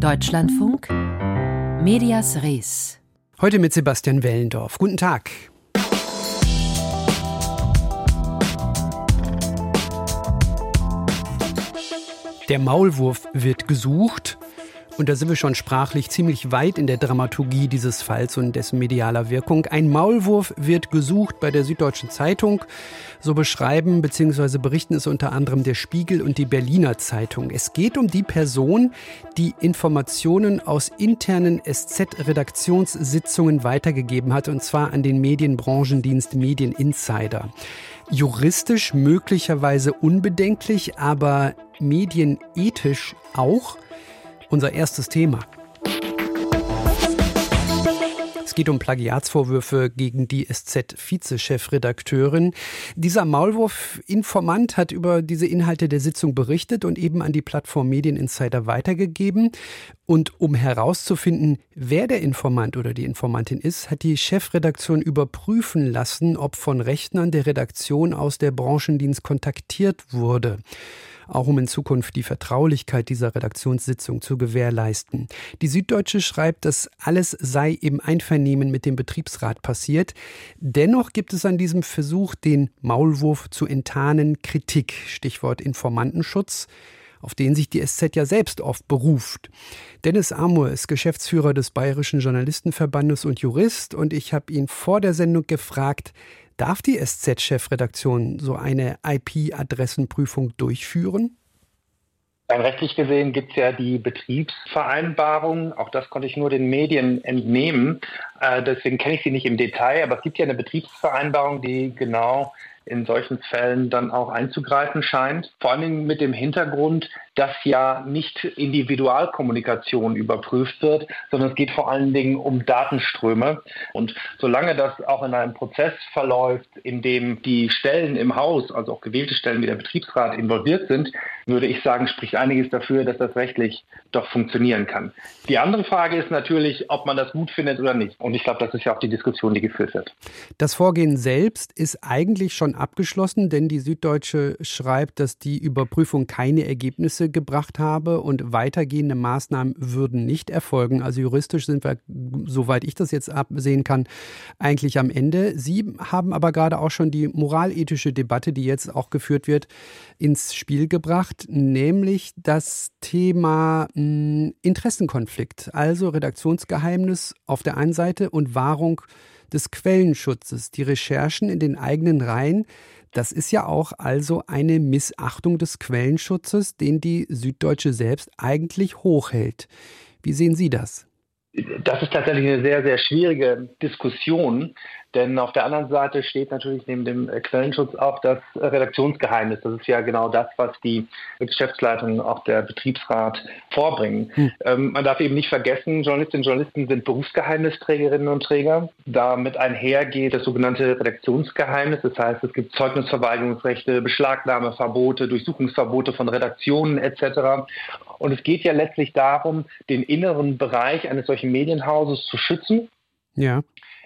Deutschlandfunk Medias Res. Heute mit Sebastian Wellendorf. Guten Tag. Der Maulwurf wird gesucht. Und da sind wir schon sprachlich ziemlich weit in der Dramaturgie dieses Falls und dessen medialer Wirkung. Ein Maulwurf wird gesucht bei der Süddeutschen Zeitung. So beschreiben bzw. berichten es unter anderem der Spiegel und die Berliner Zeitung. Es geht um die Person, die Informationen aus internen SZ-Redaktionssitzungen weitergegeben hat, und zwar an den Medienbranchendienst Medieninsider. Juristisch möglicherweise unbedenklich, aber medienethisch auch unser erstes Thema. Es geht um Plagiatsvorwürfe gegen die SZ-Vize-Chefredakteurin. Dieser Maulwurf-Informant hat über diese Inhalte der Sitzung berichtet und eben an die Plattform Medieninsider weitergegeben. Und um herauszufinden, wer der Informant oder die Informantin ist, hat die Chefredaktion überprüfen lassen, ob von Rechnern der Redaktion aus der Branchendienst kontaktiert wurde auch um in Zukunft die Vertraulichkeit dieser Redaktionssitzung zu gewährleisten. Die Süddeutsche schreibt, dass alles sei im Einvernehmen mit dem Betriebsrat passiert. Dennoch gibt es an diesem Versuch, den Maulwurf zu enttarnen, Kritik. Stichwort Informantenschutz auf den sich die SZ ja selbst oft beruft. Dennis Amur ist Geschäftsführer des Bayerischen Journalistenverbandes und Jurist und ich habe ihn vor der Sendung gefragt, Darf die SZ-Chefredaktion so eine IP-Adressenprüfung durchführen? Rein rechtlich gesehen gibt es ja die Betriebsvereinbarung. Auch das konnte ich nur den Medien entnehmen. Äh, deswegen kenne ich sie nicht im Detail. Aber es gibt ja eine Betriebsvereinbarung, die genau in solchen Fällen dann auch einzugreifen scheint. Vor allen Dingen mit dem Hintergrund, dass ja nicht Individualkommunikation überprüft wird, sondern es geht vor allen Dingen um Datenströme. Und solange das auch in einem Prozess verläuft, in dem die Stellen im Haus, also auch gewählte Stellen wie der Betriebsrat involviert sind, würde ich sagen, spricht einiges dafür, dass das rechtlich doch funktionieren kann. Die andere Frage ist natürlich, ob man das gut findet oder nicht. Und ich glaube, das ist ja auch die Diskussion, die geführt wird. Das Vorgehen selbst ist eigentlich schon abgeschlossen, denn die Süddeutsche schreibt, dass die Überprüfung keine Ergebnisse gebracht habe und weitergehende Maßnahmen würden nicht erfolgen. Also juristisch sind wir, soweit ich das jetzt absehen kann, eigentlich am Ende. Sie haben aber gerade auch schon die moralethische Debatte, die jetzt auch geführt wird, ins Spiel gebracht, nämlich das Thema mh, hm, Interessenkonflikt, also Redaktionsgeheimnis auf der einen Seite und Wahrung des Quellenschutzes. Die Recherchen in den eigenen Reihen das ist ja auch also eine Missachtung des Quellenschutzes, den die Süddeutsche selbst eigentlich hochhält. Wie sehen Sie das? Das ist tatsächlich eine sehr, sehr schwierige Diskussion, denn auf der anderen Seite steht natürlich neben dem Quellenschutz auch das Redaktionsgeheimnis. Das ist ja genau das, was die Geschäftsleitung, auch der Betriebsrat vorbringen. Hm. Ähm, man darf eben nicht vergessen, Journalistinnen und Journalisten sind Berufsgeheimnisträgerinnen und Träger. Damit einhergeht das sogenannte Redaktionsgeheimnis. Das heißt, es gibt Zeugnisverweigerungsrechte, Beschlagnahmeverbote, Durchsuchungsverbote von Redaktionen etc. Und es geht ja letztlich darum, den inneren Bereich eines solchen Medienhauses zu schützen. Ja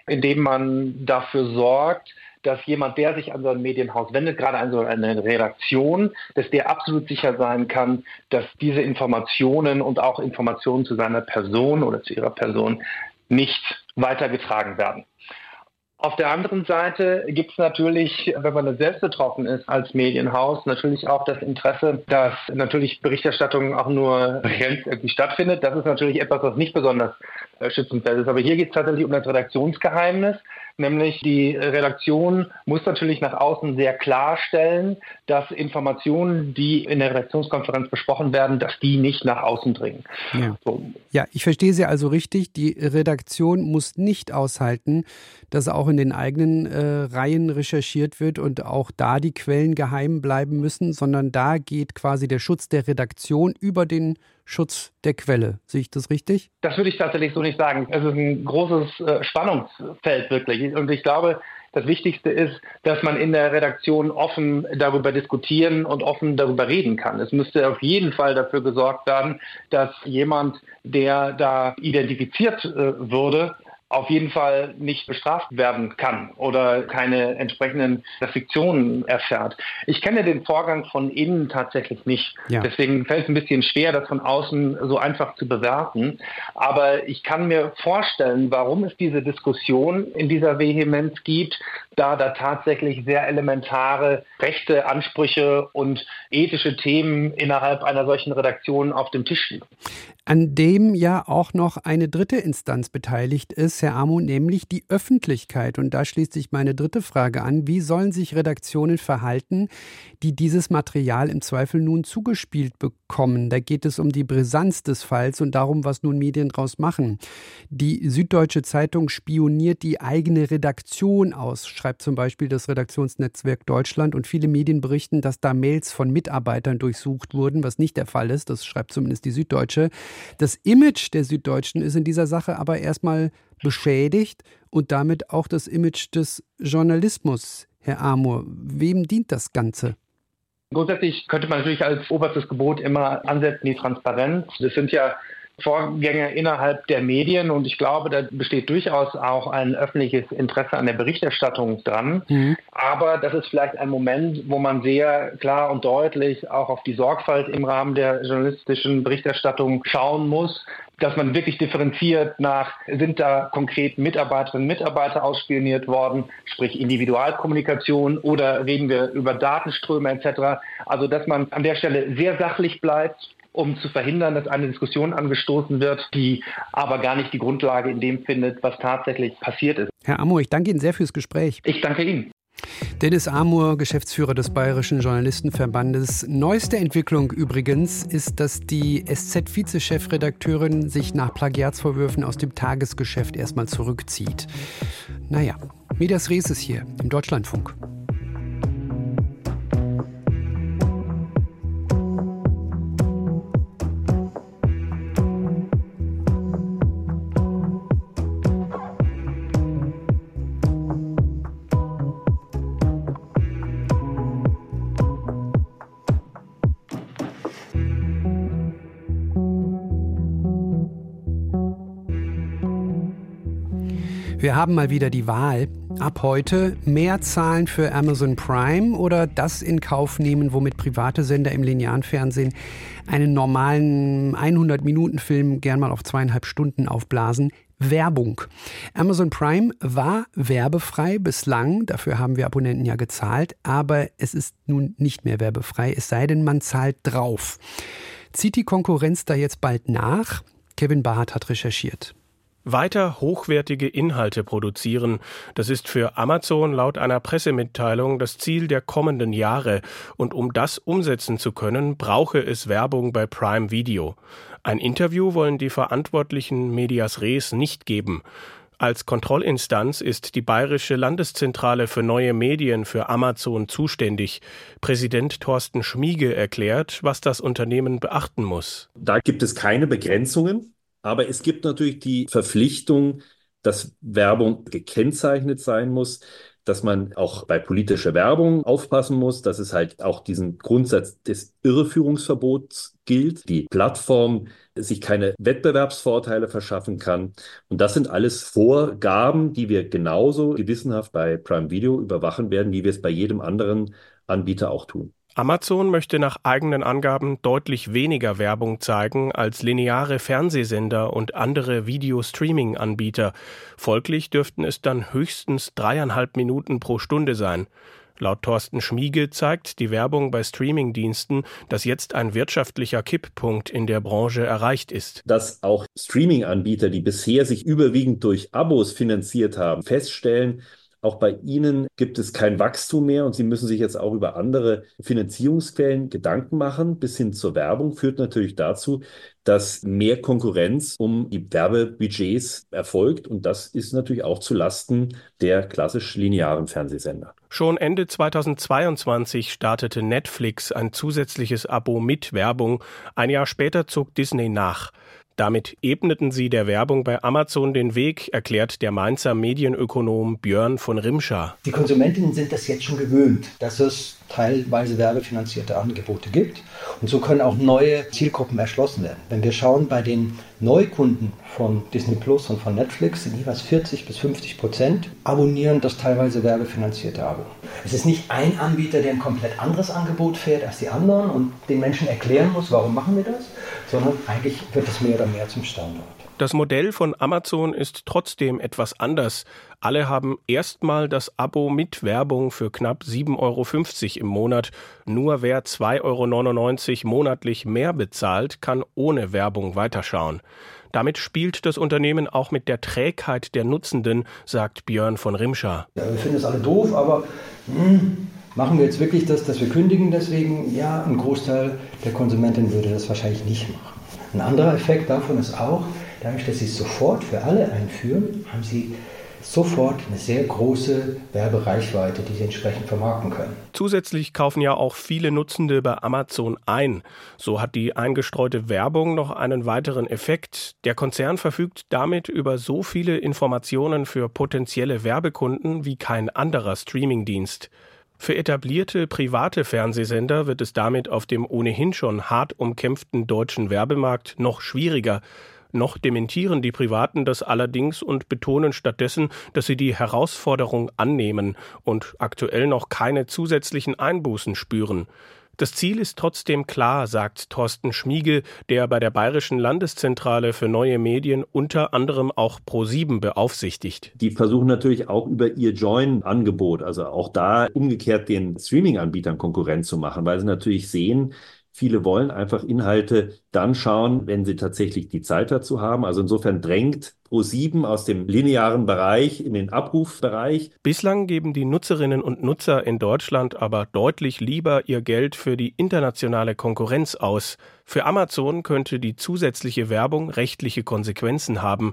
indem man dafür sorgt, dass jemand, der sich an so ein Medienhaus wendet, gerade an so eine Redaktion, dass der absolut sicher sein kann, dass diese Informationen und auch Informationen zu seiner Person oder zu ihrer Person nicht weitergetragen werden. Auf der anderen Seite gibt es natürlich, wenn man selbst betroffen ist als Medienhaus, natürlich auch das Interesse, dass natürlich Berichterstattung auch nur irgendwie stattfindet. Das ist natürlich etwas, was nicht besonders schützenswert ist. Aber hier geht es tatsächlich um das Redaktionsgeheimnis. Nämlich die Redaktion muss natürlich nach außen sehr klarstellen, dass Informationen, die in der Redaktionskonferenz besprochen werden, dass die nicht nach außen dringen. Ja, so. ja ich verstehe Sie also richtig. Die Redaktion muss nicht aushalten, dass auch in den eigenen äh, Reihen recherchiert wird und auch da die Quellen geheim bleiben müssen, sondern da geht quasi der Schutz der Redaktion über den Schutz der Quelle. Sehe ich das richtig? Das würde ich tatsächlich so nicht sagen. Es ist ein großes äh, Spannungsfeld wirklich. Und ich glaube, das Wichtigste ist, dass man in der Redaktion offen darüber diskutieren und offen darüber reden kann. Es müsste auf jeden Fall dafür gesorgt werden, dass jemand, der da identifiziert äh, würde, auf jeden Fall nicht bestraft werden kann oder keine entsprechenden Restriktionen erfährt. Ich kenne den Vorgang von innen tatsächlich nicht. Ja. Deswegen fällt es ein bisschen schwer, das von außen so einfach zu bewerten. Aber ich kann mir vorstellen, warum es diese Diskussion in dieser Vehemenz gibt, da da tatsächlich sehr elementare Rechte, Ansprüche und ethische Themen innerhalb einer solchen Redaktion auf dem Tisch liegen an dem ja auch noch eine dritte Instanz beteiligt ist, Herr Amo, nämlich die Öffentlichkeit. Und da schließt sich meine dritte Frage an. Wie sollen sich Redaktionen verhalten, die dieses Material im Zweifel nun zugespielt bekommen? Da geht es um die Brisanz des Falls und darum, was nun Medien daraus machen. Die Süddeutsche Zeitung spioniert die eigene Redaktion aus, schreibt zum Beispiel das Redaktionsnetzwerk Deutschland. Und viele Medien berichten, dass da Mails von Mitarbeitern durchsucht wurden, was nicht der Fall ist. Das schreibt zumindest die Süddeutsche. Das Image der Süddeutschen ist in dieser Sache aber erstmal beschädigt und damit auch das Image des Journalismus. Herr Amur, wem dient das Ganze? Grundsätzlich könnte man natürlich als oberstes Gebot immer ansetzen die Transparenz. Das sind ja Vorgänge innerhalb der Medien und ich glaube, da besteht durchaus auch ein öffentliches Interesse an der Berichterstattung dran. Mhm. Aber das ist vielleicht ein Moment, wo man sehr klar und deutlich auch auf die Sorgfalt im Rahmen der journalistischen Berichterstattung schauen muss dass man wirklich differenziert nach, sind da konkret Mitarbeiterinnen und Mitarbeiter ausspioniert worden, sprich Individualkommunikation oder reden wir über Datenströme etc. Also dass man an der Stelle sehr sachlich bleibt um zu verhindern, dass eine Diskussion angestoßen wird, die aber gar nicht die Grundlage in dem findet, was tatsächlich passiert ist. Herr Amur, ich danke Ihnen sehr fürs Gespräch. Ich danke Ihnen. Dennis Amur, Geschäftsführer des Bayerischen Journalistenverbandes. Neueste Entwicklung übrigens ist, dass die SZ-Vizechefredakteurin sich nach Plagiatsvorwürfen aus dem Tagesgeschäft erstmal zurückzieht. Naja, Medias Res ist hier im Deutschlandfunk. Wir haben mal wieder die Wahl. Ab heute mehr zahlen für Amazon Prime oder das in Kauf nehmen, womit private Sender im linearen Fernsehen einen normalen 100-Minuten-Film gern mal auf zweieinhalb Stunden aufblasen. Werbung. Amazon Prime war werbefrei bislang, dafür haben wir Abonnenten ja gezahlt, aber es ist nun nicht mehr werbefrei, es sei denn, man zahlt drauf. Zieht die Konkurrenz da jetzt bald nach? Kevin Barth hat recherchiert. Weiter hochwertige Inhalte produzieren, das ist für Amazon laut einer Pressemitteilung das Ziel der kommenden Jahre, und um das umsetzen zu können, brauche es Werbung bei Prime Video. Ein Interview wollen die verantwortlichen Medias Res nicht geben. Als Kontrollinstanz ist die Bayerische Landeszentrale für neue Medien für Amazon zuständig. Präsident Thorsten Schmiege erklärt, was das Unternehmen beachten muss. Da gibt es keine Begrenzungen. Aber es gibt natürlich die Verpflichtung, dass Werbung gekennzeichnet sein muss, dass man auch bei politischer Werbung aufpassen muss, dass es halt auch diesen Grundsatz des Irreführungsverbots gilt, die Plattform sich keine Wettbewerbsvorteile verschaffen kann. Und das sind alles Vorgaben, die wir genauso gewissenhaft bei Prime Video überwachen werden, wie wir es bei jedem anderen Anbieter auch tun. Amazon möchte nach eigenen Angaben deutlich weniger Werbung zeigen als lineare Fernsehsender und andere Video-Streaming-Anbieter. Folglich dürften es dann höchstens dreieinhalb Minuten pro Stunde sein. Laut Thorsten Schmiege zeigt die Werbung bei Streamingdiensten, dass jetzt ein wirtschaftlicher Kipppunkt in der Branche erreicht ist. Dass auch Streaming-Anbieter, die bisher sich überwiegend durch Abos finanziert haben, feststellen, auch bei Ihnen gibt es kein Wachstum mehr und Sie müssen sich jetzt auch über andere Finanzierungsquellen Gedanken machen. Bis hin zur Werbung führt natürlich dazu, dass mehr Konkurrenz um die Werbebudgets erfolgt. Und das ist natürlich auch zu Lasten der klassisch linearen Fernsehsender. Schon Ende 2022 startete Netflix ein zusätzliches Abo mit Werbung. Ein Jahr später zog Disney nach. Damit ebneten sie der Werbung bei Amazon den Weg, erklärt der Mainzer Medienökonom Björn von Rimscher. Die Konsumentinnen sind das jetzt schon gewöhnt, dass es teilweise werbefinanzierte Angebote gibt. Und so können auch neue Zielgruppen erschlossen werden. Wenn wir schauen, bei den Neukunden von Disney Plus und von Netflix sind jeweils 40 bis 50 Prozent abonnieren das teilweise werbefinanzierte Abo. Es ist nicht ein Anbieter, der ein komplett anderes Angebot fährt als die anderen und den Menschen erklären muss, warum machen wir das, sondern eigentlich wird es mehr oder mehr zum Standard. Das Modell von Amazon ist trotzdem etwas anders. Alle haben erstmal das Abo mit Werbung für knapp 7,50 Euro im Monat. Nur wer 2,99 Euro monatlich mehr bezahlt, kann ohne Werbung weiterschauen. Damit spielt das Unternehmen auch mit der Trägheit der Nutzenden, sagt Björn von Rimscher. Ja, wir finden es alle doof, aber hm, machen wir jetzt wirklich das, dass wir kündigen deswegen? Ja, ein Großteil der Konsumentin würde das wahrscheinlich nicht machen. Ein anderer Effekt davon ist auch, dadurch, dass sie es sofort für alle einführen, haben sie sofort eine sehr große Werbereichweite, die sie entsprechend vermarkten können. Zusätzlich kaufen ja auch viele Nutzende bei Amazon ein. So hat die eingestreute Werbung noch einen weiteren Effekt. Der Konzern verfügt damit über so viele Informationen für potenzielle Werbekunden wie kein anderer Streamingdienst. Für etablierte private Fernsehsender wird es damit auf dem ohnehin schon hart umkämpften deutschen Werbemarkt noch schwieriger. Noch dementieren die Privaten das allerdings und betonen stattdessen, dass sie die Herausforderung annehmen und aktuell noch keine zusätzlichen Einbußen spüren. Das Ziel ist trotzdem klar, sagt Thorsten Schmiege, der bei der Bayerischen Landeszentrale für neue Medien unter anderem auch Pro7 beaufsichtigt. Die versuchen natürlich auch über ihr Join-Angebot, also auch da umgekehrt den Streaming-Anbietern Konkurrenz zu machen, weil sie natürlich sehen, Viele wollen einfach Inhalte dann schauen, wenn sie tatsächlich die Zeit dazu haben. Also insofern drängt Pro7 aus dem linearen Bereich in den Abrufbereich. Bislang geben die Nutzerinnen und Nutzer in Deutschland aber deutlich lieber ihr Geld für die internationale Konkurrenz aus. Für Amazon könnte die zusätzliche Werbung rechtliche Konsequenzen haben.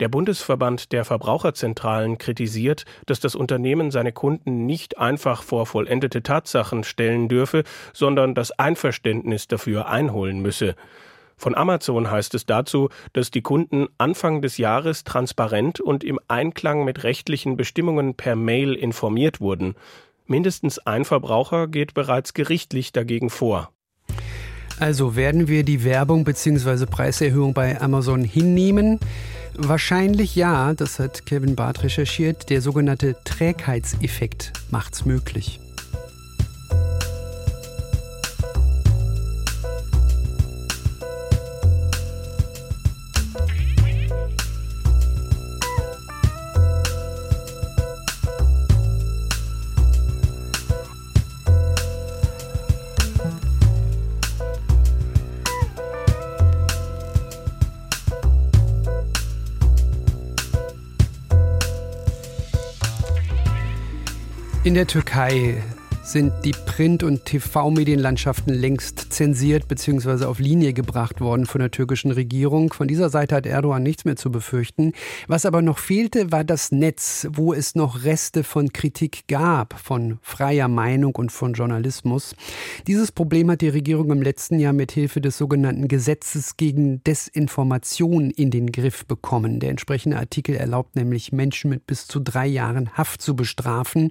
Der Bundesverband der Verbraucherzentralen kritisiert, dass das Unternehmen seine Kunden nicht einfach vor vollendete Tatsachen stellen dürfe, sondern das Einverständnis dafür einholen müsse. Von Amazon heißt es dazu, dass die Kunden Anfang des Jahres transparent und im Einklang mit rechtlichen Bestimmungen per Mail informiert wurden. Mindestens ein Verbraucher geht bereits gerichtlich dagegen vor. Also werden wir die Werbung bzw. Preiserhöhung bei Amazon hinnehmen? Wahrscheinlich ja, das hat Kevin Barth recherchiert. Der sogenannte Trägheitseffekt macht's möglich. In der Türkei sind die Print- und TV-Medienlandschaften längst zensiert bzw. auf Linie gebracht worden von der türkischen Regierung. Von dieser Seite hat Erdogan nichts mehr zu befürchten. Was aber noch fehlte, war das Netz, wo es noch Reste von Kritik gab, von freier Meinung und von Journalismus. Dieses Problem hat die Regierung im letzten Jahr mit Hilfe des sogenannten Gesetzes gegen Desinformation in den Griff bekommen. Der entsprechende Artikel erlaubt nämlich Menschen mit bis zu drei Jahren Haft zu bestrafen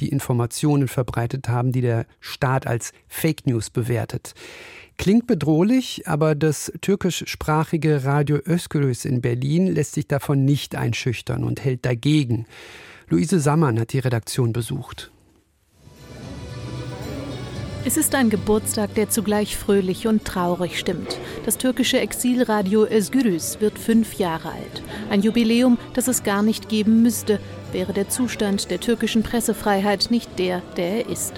die Informationen verbreitet haben, die der Staat als Fake News bewertet. Klingt bedrohlich, aber das türkischsprachige Radio Özgürüz in Berlin lässt sich davon nicht einschüchtern und hält dagegen. Luise Sammann hat die Redaktion besucht. Es ist ein Geburtstag, der zugleich fröhlich und traurig stimmt. Das türkische Exilradio Özgürüz wird fünf Jahre alt. Ein Jubiläum, das es gar nicht geben müsste, wäre der Zustand der türkischen Pressefreiheit nicht der, der er ist.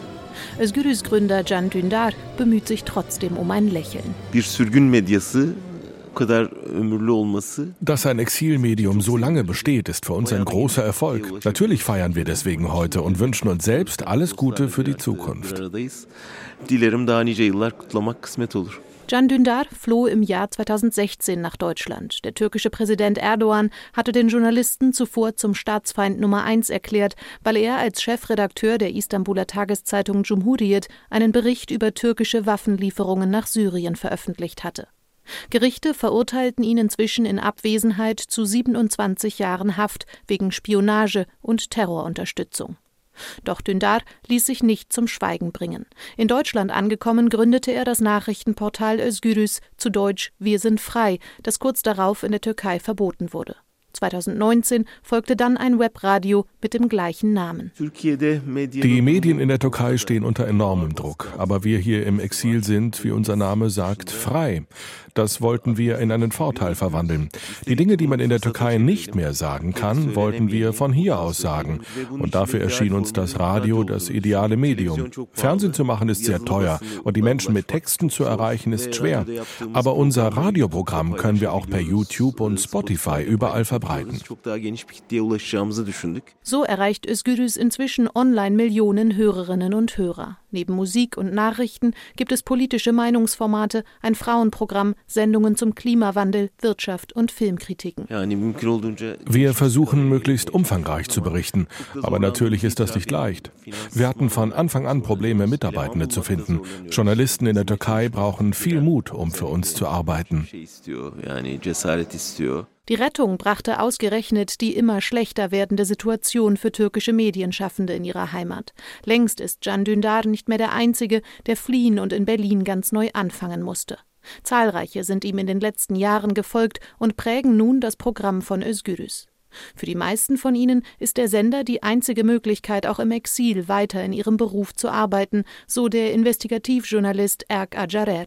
Özgürüz Gründer Can Dündar bemüht sich trotzdem um ein Lächeln. Bir sürgün medyası dass ein Exilmedium so lange besteht, ist für uns ein großer Erfolg. Natürlich feiern wir deswegen heute und wünschen uns selbst alles Gute für die Zukunft. Can Dündar floh im Jahr 2016 nach Deutschland. Der türkische Präsident Erdogan hatte den Journalisten zuvor zum Staatsfeind Nummer eins erklärt, weil er als Chefredakteur der Istanbuler Tageszeitung Cumhuriyet einen Bericht über türkische Waffenlieferungen nach Syrien veröffentlicht hatte. Gerichte verurteilten ihn inzwischen in Abwesenheit zu 27 Jahren Haft wegen Spionage und Terrorunterstützung. Doch Dündar ließ sich nicht zum Schweigen bringen. In Deutschland angekommen, gründete er das Nachrichtenportal Özgürüz, zu Deutsch Wir sind frei, das kurz darauf in der Türkei verboten wurde. 2019 folgte dann ein Webradio mit dem gleichen Namen. Die Medien in der Türkei stehen unter enormem Druck, aber wir hier im Exil sind, wie unser Name sagt, frei. Das wollten wir in einen Vorteil verwandeln. Die Dinge, die man in der Türkei nicht mehr sagen kann, wollten wir von hier aus sagen. Und dafür erschien uns das Radio das ideale Medium. Fernsehen zu machen ist sehr teuer und die Menschen mit Texten zu erreichen ist schwer. Aber unser Radioprogramm können wir auch per YouTube und Spotify überall verbreiten. So erreicht Özgürüz inzwischen online Millionen Hörerinnen und Hörer. Neben Musik und Nachrichten gibt es politische Meinungsformate, ein Frauenprogramm, Sendungen zum Klimawandel, Wirtschaft und Filmkritiken. Wir versuchen möglichst umfangreich zu berichten, aber natürlich ist das nicht leicht. Wir hatten von Anfang an Probleme, Mitarbeitende zu finden. Journalisten in der Türkei brauchen viel Mut, um für uns zu arbeiten. Die Rettung brachte ausgerechnet die immer schlechter werdende Situation für türkische Medienschaffende in ihrer Heimat. Längst ist Can Dündar nicht mehr der Einzige, der fliehen und in Berlin ganz neu anfangen musste. Zahlreiche sind ihm in den letzten Jahren gefolgt und prägen nun das Programm von Özgürüz. Für die meisten von ihnen ist der Sender die einzige Möglichkeit, auch im Exil weiter in ihrem Beruf zu arbeiten, so der Investigativjournalist Erk Acarer.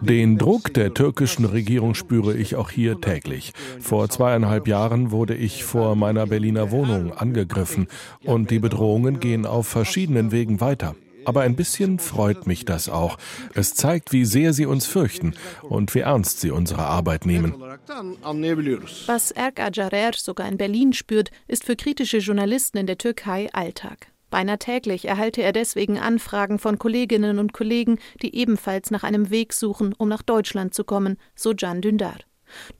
Den Druck der türkischen Regierung spüre ich auch hier täglich. Vor zweieinhalb Jahren wurde ich vor meiner Berliner Wohnung angegriffen und die Bedrohungen gehen auf verschiedenen Wegen weiter. Aber ein bisschen freut mich das auch. Es zeigt, wie sehr sie uns fürchten und wie ernst sie unsere Arbeit nehmen. Was Erk Acarer sogar in Berlin spürt, ist für kritische Journalisten in der Türkei Alltag. Beinahe täglich erhalte er deswegen Anfragen von Kolleginnen und Kollegen, die ebenfalls nach einem Weg suchen, um nach Deutschland zu kommen, so Can Dündar.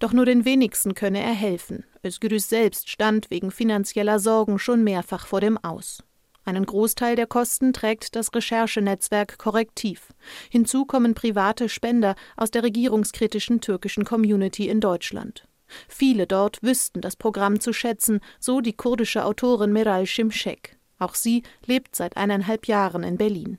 Doch nur den wenigsten könne er helfen. Özgürüz selbst stand wegen finanzieller Sorgen schon mehrfach vor dem Aus. Einen Großteil der Kosten trägt das Recherchenetzwerk Korrektiv. Hinzu kommen private Spender aus der regierungskritischen türkischen Community in Deutschland. Viele dort wüssten das Programm zu schätzen, so die kurdische Autorin Meral Şimşek. Auch sie lebt seit eineinhalb Jahren in Berlin.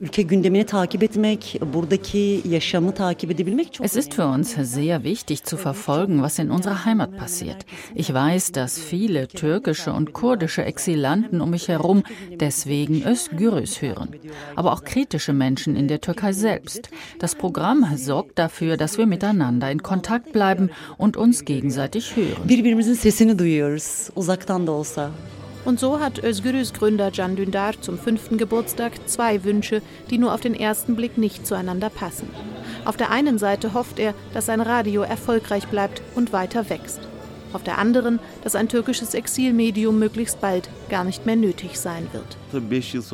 Es ist für uns sehr wichtig zu verfolgen, was in unserer Heimat passiert. Ich weiß, dass viele türkische und kurdische Exilanten um mich herum deswegen Özgürüz hören. Aber auch kritische Menschen in der Türkei selbst. Das Programm sorgt dafür, dass wir miteinander in Kontakt bleiben und uns gegenseitig hören. Und so hat Özgürüz Gründer Can Dündar zum fünften Geburtstag zwei Wünsche, die nur auf den ersten Blick nicht zueinander passen. Auf der einen Seite hofft er, dass sein Radio erfolgreich bleibt und weiter wächst auf der anderen, dass ein türkisches Exilmedium möglichst bald gar nicht mehr nötig sein wird.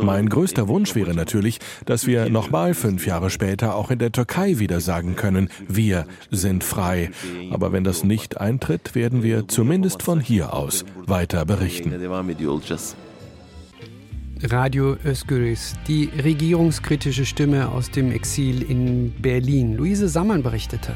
Mein größter Wunsch wäre natürlich, dass wir nochmal fünf Jahre später auch in der Türkei wieder sagen können, wir sind frei. Aber wenn das nicht eintritt, werden wir zumindest von hier aus weiter berichten. Radio Özgürüz, die regierungskritische Stimme aus dem Exil in Berlin. Luise Sammann berichtete.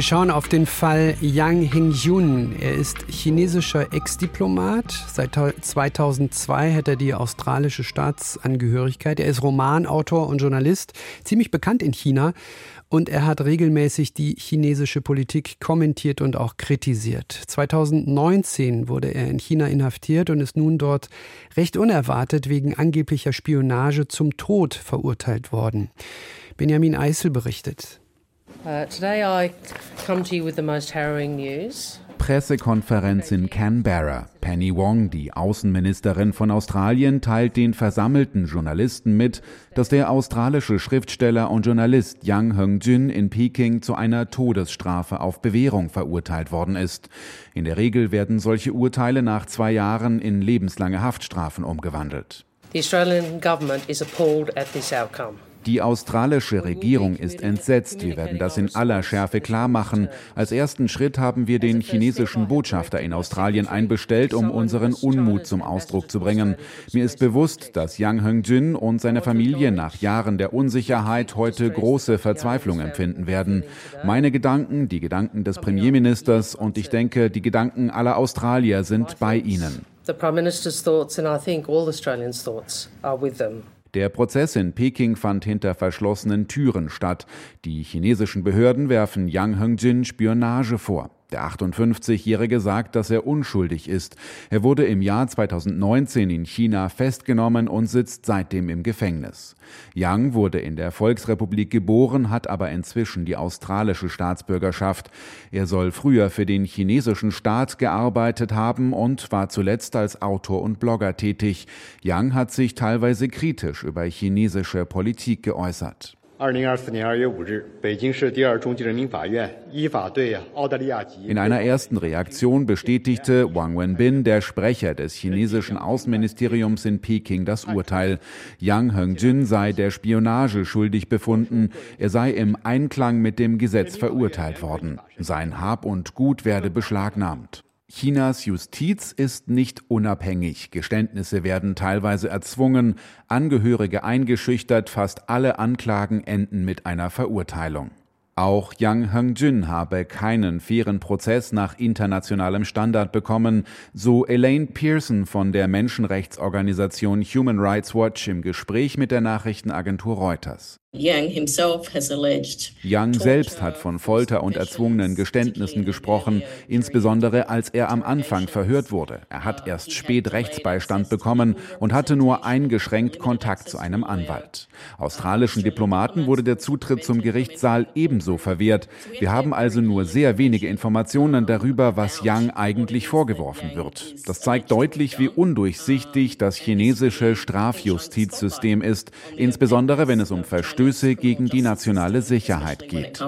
Wir schauen auf den Fall Yang Hengjun. Er ist chinesischer Ex-Diplomat. Seit 2002 hat er die australische Staatsangehörigkeit. Er ist Romanautor und Journalist, ziemlich bekannt in China. Und er hat regelmäßig die chinesische Politik kommentiert und auch kritisiert. 2019 wurde er in China inhaftiert und ist nun dort recht unerwartet wegen angeblicher Spionage zum Tod verurteilt worden. Benjamin Eisel berichtet. Uh, today I come to you with the most harrowing news. Pressekonferenz in Canberra. Penny Wong, die Außenministerin von Australien, teilt den versammelten Journalisten mit, dass der australische Schriftsteller und Journalist Yang Heng-jun in Peking zu einer Todesstrafe auf Bewährung verurteilt worden ist. In der Regel werden solche Urteile nach zwei Jahren in lebenslange Haftstrafen umgewandelt. The Australian government is appalled at this outcome. Die australische Regierung ist entsetzt. Wir werden das in aller Schärfe klarmachen. Als ersten Schritt haben wir den chinesischen Botschafter in Australien einbestellt, um unseren Unmut zum Ausdruck zu bringen. Mir ist bewusst, dass Yang Heng-jun und seine Familie nach Jahren der Unsicherheit heute große Verzweiflung empfinden werden. Meine Gedanken, die Gedanken des Premierministers und ich denke, die Gedanken aller Australier sind bei ihnen. The Prime Minister's thoughts and I think all Australians' thoughts are with them. Der Prozess in Peking fand hinter verschlossenen Türen statt. Die chinesischen Behörden werfen Yang Hengjin Spionage vor. Der 58-Jährige sagt, dass er unschuldig ist. Er wurde im Jahr 2019 in China festgenommen und sitzt seitdem im Gefängnis. Yang wurde in der Volksrepublik geboren, hat aber inzwischen die australische Staatsbürgerschaft. Er soll früher für den chinesischen Staat gearbeitet haben und war zuletzt als Autor und Blogger tätig. Yang hat sich teilweise kritisch über chinesische Politik geäußert. In einer ersten Reaktion bestätigte Wang Wenbin, der Sprecher des chinesischen Außenministeriums in Peking, das Urteil. Yang Hengjun sei der Spionage schuldig befunden. Er sei im Einklang mit dem Gesetz verurteilt worden. Sein Hab und Gut werde beschlagnahmt. Chinas Justiz ist nicht unabhängig. Geständnisse werden teilweise erzwungen, Angehörige eingeschüchtert, fast alle Anklagen enden mit einer Verurteilung. Auch Yang Hengjun habe keinen fairen Prozess nach internationalem Standard bekommen, so Elaine Pearson von der Menschenrechtsorganisation Human Rights Watch im Gespräch mit der Nachrichtenagentur Reuters. Yang selbst hat von Folter und erzwungenen Geständnissen gesprochen, insbesondere als er am Anfang verhört wurde. Er hat erst spät Rechtsbeistand bekommen und hatte nur eingeschränkt Kontakt zu einem Anwalt. Australischen Diplomaten wurde der Zutritt zum Gerichtssaal ebenso verwehrt. Wir haben also nur sehr wenige Informationen darüber, was Yang eigentlich vorgeworfen wird. Das zeigt deutlich, wie undurchsichtig das chinesische Strafjustizsystem ist, insbesondere wenn es um Verstöße Verstöße gegen die nationale Sicherheit geht.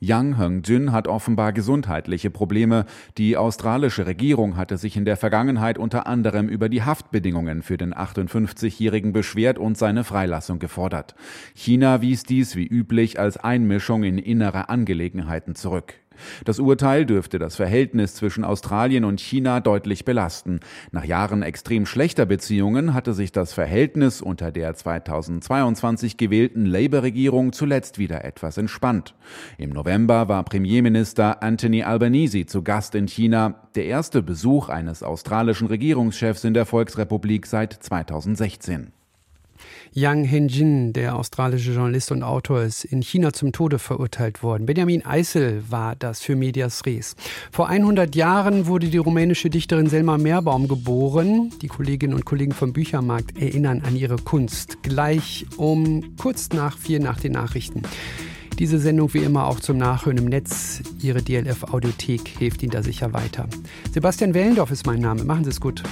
Yang Heng-jun hat offenbar gesundheitliche Probleme. Die australische Regierung hatte sich in der Vergangenheit unter anderem über die Haftbedingungen für den 58-Jährigen beschwert und seine Freilassung gefordert. China wies dies wie üblich als Einmischung in innere Angelegenheiten zurück. Das Urteil dürfte das Verhältnis zwischen Australien und China deutlich belasten. Nach Jahren extrem schlechter Beziehungen hatte sich das Verhältnis unter der 2022 gewählten Labour-Regierung zuletzt wieder etwas entspannt. Im November war Premierminister Anthony Albanese zu Gast in China, der erste Besuch eines australischen Regierungschefs in der Volksrepublik seit 2016. Yang Henjin, der australische Journalist und Autor, ist in China zum Tode verurteilt worden. Benjamin Eisel war das für Medias Res. Vor 100 Jahren wurde die rumänische Dichterin Selma Meerbaum geboren. Die Kolleginnen und Kollegen vom Büchermarkt erinnern an ihre Kunst. Gleich um kurz nach vier nach den Nachrichten. Diese Sendung wie immer auch zum Nachhören im Netz. Ihre DLF Audiothek hilft Ihnen da sicher weiter. Sebastian Wellendorf ist mein Name. Machen Sie es gut.